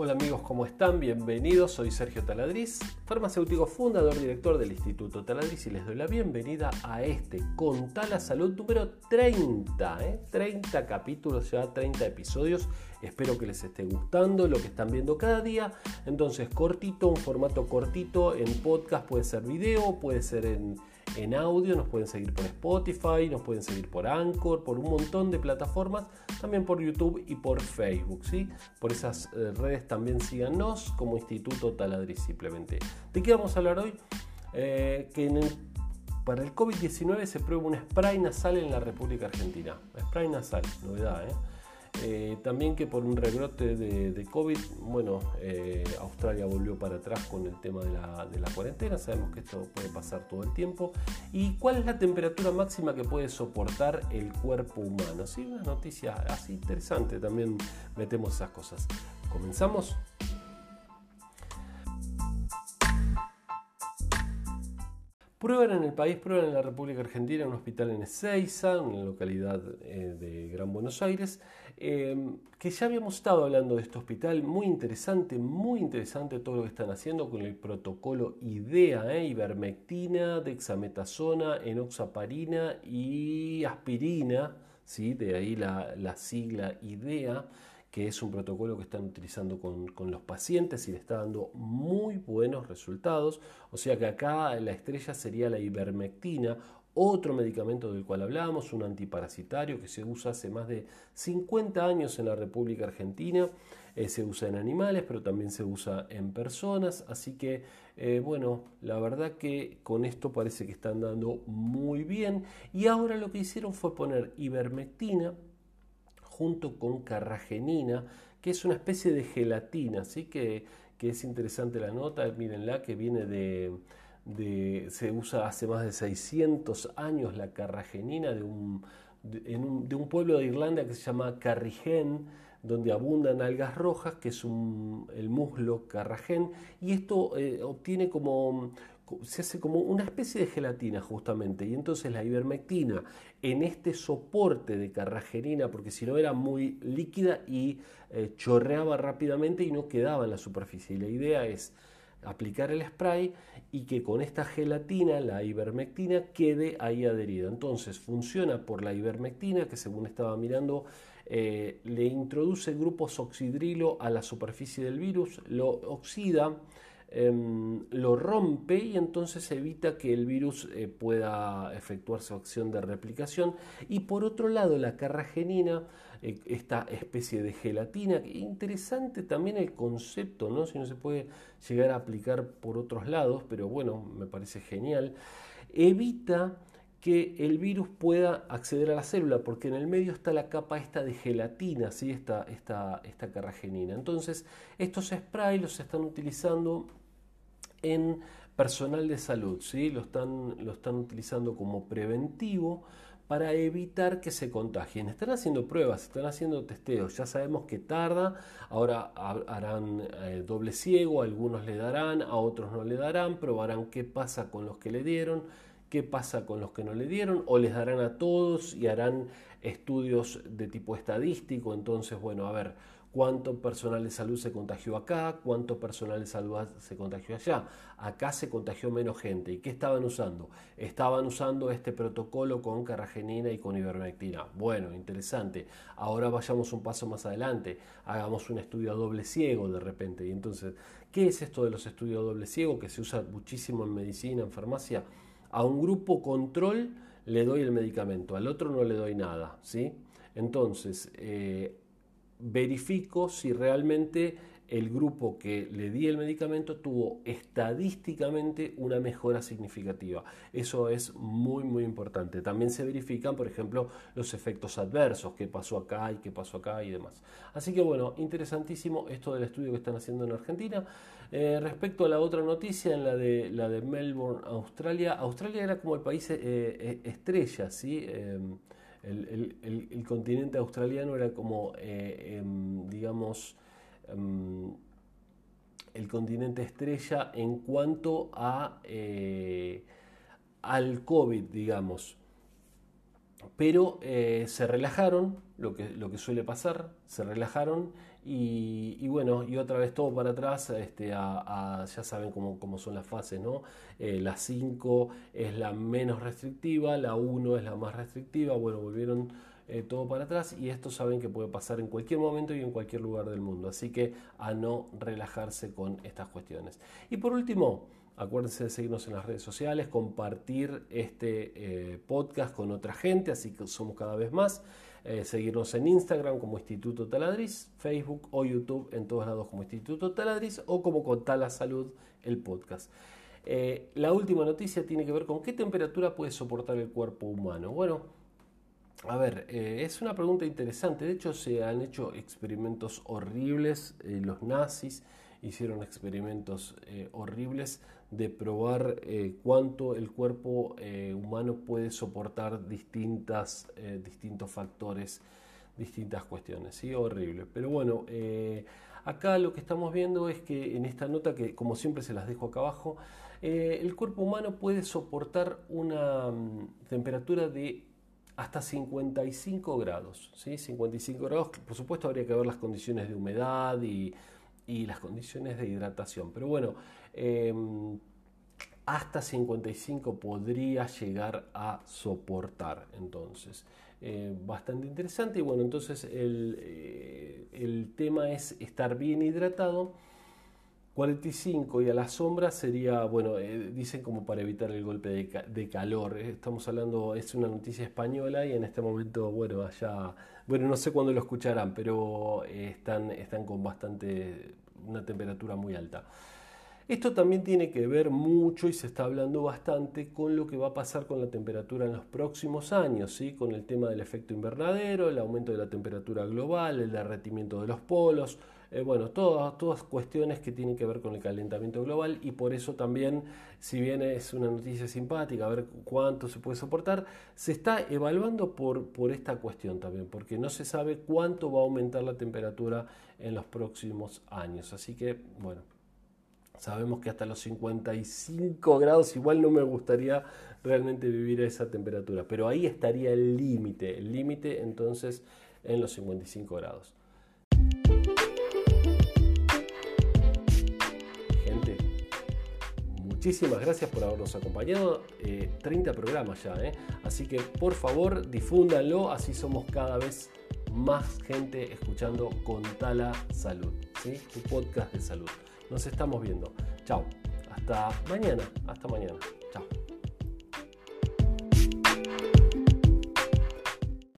Hola amigos, ¿cómo están? Bienvenidos, soy Sergio Taladriz, farmacéutico fundador, director del Instituto Taladriz y les doy la bienvenida a este Contá la Salud número 30, 30 ¿eh? capítulos ya, 30 episodios, espero que les esté gustando lo que están viendo cada día, entonces cortito, un formato cortito en podcast, puede ser video, puede ser en en audio, nos pueden seguir por Spotify, nos pueden seguir por Anchor, por un montón de plataformas, también por YouTube y por Facebook, ¿sí? Por esas eh, redes también síganos como Instituto Taladriz simplemente. ¿De qué vamos a hablar hoy? Eh, que para el COVID-19 se prueba un spray nasal en la República Argentina. Spray nasal, novedad, ¿eh? Eh, también que por un rebrote de, COVID, bueno, eh, Australia volvió para atrás con el tema de la, de la, cuarentena, sabemos que esto puede pasar todo el tiempo. ¿Y cuál es la temperatura máxima que puede soportar el cuerpo humano? Sí, una noticia así interesante, también metemos esas cosas. ¿Comenzamos? Prueban en el país, prueban en la República Argentina, en un hospital en Ezeiza, una localidad eh, de Gran Buenos Aires, em, que ya habíamos estado hablando de este hospital, muy interesante, muy interesante todo lo que están haciendo con el protocolo IDEA, eh, ivermectina, dexametasona, enoxaparina y aspirina, ¿sí? de ahí la, la sigla IDEA que es un protocolo que están utilizando con, los pacientes y le está dando muy buenos resultados. O sea que acá la estrella sería la ivermectina, otro medicamento del cual hablamos, un antiparasitario que se usa hace más de 50 años en la República Argentina. Eh, se usa en animales, pero también se usa en personas. Así que, eh, bueno, la verdad que con esto parece que están dando muy bien. Y ahora lo que hicieron fue poner ivermectina junto con carragenina, que es una especie de gelatina, así que, que es interesante la nota, mírenla, que viene de, de, se usa hace más de 600 años la carragenina de un, de, un, de un pueblo de Irlanda que se llama Carrigen, donde abundan algas rojas, que es un, el muslo carragen, y esto eh, obtiene como, se hace como una especie de gelatina justamente, y entonces la ivermectina en este soporte de carragenina, porque si no era muy líquida y eh, chorreaba rápidamente y no quedaba en la superficie. Y la idea es aplicar el spray y que con esta gelatina, la ivermectina, quede ahí adherida. Entonces funciona por la ivermectina, que según estaba mirando, eh, le introduce grupos oxidrilo a la superficie del virus, lo oxida, Em, lo rompe y entonces evita que el virus eh, pueda efectuar su acción de replicación. Y por otro lado, la carragenina, eh, esta especie de gelatina, interesante también el concepto, ¿no? si no se puede llegar a aplicar por otros lados, pero bueno, me parece genial, evita que el virus pueda acceder a la célula, porque en el medio está la capa esta de gelatina, ¿sí? esta, esta, esta carragenina. Entonces, estos sprays los están utilizando en personal de salud, ¿sí? lo, están, lo están utilizando como preventivo para evitar que se contagien. Están haciendo pruebas, están haciendo testeos, ya sabemos que tarda, ahora harán eh, doble ciego, algunos le darán, a otros no le darán, probarán qué pasa con los que le dieron, qué pasa con los que no le dieron, o les darán a todos y harán estudios de tipo estadístico, entonces, bueno, a ver, cuánto personal de salud se contagió acá, cuánto personal de salud se contagió allá. Acá se contagió menos gente. ¿Y qué estaban usando? Estaban usando este protocolo con carragenina y con ivermectina. Bueno, interesante. Ahora vayamos un paso más adelante. Hagamos un estudio a doble ciego de repente. Y entonces, ¿qué es esto de los estudios a doble ciego que se usa muchísimo en medicina, en farmacia? A un grupo control le doy el medicamento, al otro no le doy nada, ¿sí? Entonces, eh, verifico si realmente el grupo que le di el medicamento tuvo estadísticamente una mejora significativa. Eso es muy muy importante. También se verifican, por ejemplo, los efectos adversos, qué pasó acá y qué pasó acá y demás. Así que bueno, interesantísimo esto del estudio que están haciendo en Argentina. Eh, respecto a la otra noticia, en la de, la de Melbourne, Australia, Australia era como el país eh, eh, estrella, ¿sí? el, continente australiano era como, em, digamos, em, el continente estrella en cuanto a, eh, al COVID, digamos. pero eh, se relajaron, lo que, lo que suele pasar, se relajaron y, bueno, y otra vez todo para atrás, este, ya saben cómo, cómo, son las fases, ¿no? Eh, la 5 es la menos restrictiva, la 1 es la más restrictiva, bueno, volvieron eh, todo para atrás y esto saben que puede pasar en cualquier momento y en cualquier lugar del mundo, así que a no relajarse con estas cuestiones. Y por último, Acuérdense de seguirnos en las redes sociales, compartir este eh, podcast con otra gente, así que somos cada vez más. Eh, seguirnos en Instagram como Instituto Taladriz, Facebook o YouTube en todos lados como Instituto Taladriz o como Contala Salud, el podcast. La última noticia tiene que ver con qué temperatura puede soportar el cuerpo humano. Bueno, a ver, es una pregunta interesante. De hecho, se han hecho experimentos horribles. los nazis hicieron experimentos horribles de probar eh, cuánto el cuerpo eh, humano puede soportar distintas, eh, distintos factores, distintas cuestiones. ¿sí? Horrible. Pero bueno, acá lo que estamos viendo es que en esta nota, que como siempre se las dejo acá abajo, el cuerpo humano puede soportar una mm, temperatura de hasta 55 grados. ¿sí? 55 grados, por supuesto habría que ver las condiciones de humedad y y las condiciones de hidratación. Pero bueno, em, hasta 55 podría llegar a soportar entonces. Eh, bastante interesante y bueno, entonces el, eh, el, tema es estar bien hidratado. 45 y a la sombra sería, bueno, eh, dicen como para evitar el golpe de, calor. Estamos hablando, es una noticia española y en este momento, bueno, allá, bueno, no sé cuándo lo escucharán, pero están, están con bastante, una temperatura muy alta. Esto también tiene que ver mucho y se está hablando bastante con lo que va a pasar con la temperatura en los próximos años, ¿sí? con el tema del efecto invernadero, el aumento de la temperatura global, el derretimiento de los polos, eh, bueno, todas, todas cuestiones que tienen que ver con el calentamiento global y por eso también, si bien es una noticia simpática, a ver cuánto se puede soportar, se está evaluando por, por esta cuestión también, porque no se sabe cuánto va a aumentar la temperatura en los próximos años. Así que, bueno, Sabemos que hasta los 55 grados igual no me gustaría realmente vivir a esa temperatura, pero ahí estaría el límite, el límite entonces en los 55 grados. Muchísimas gracias por habernos acompañado. 30 eh, programas ya, ¿eh? así que por favor difúndanlo, así somos cada vez más gente escuchando Contala Salud, ¿sí? tu podcast de salud. Nos estamos viendo. Chao. Hasta mañana. Hasta mañana.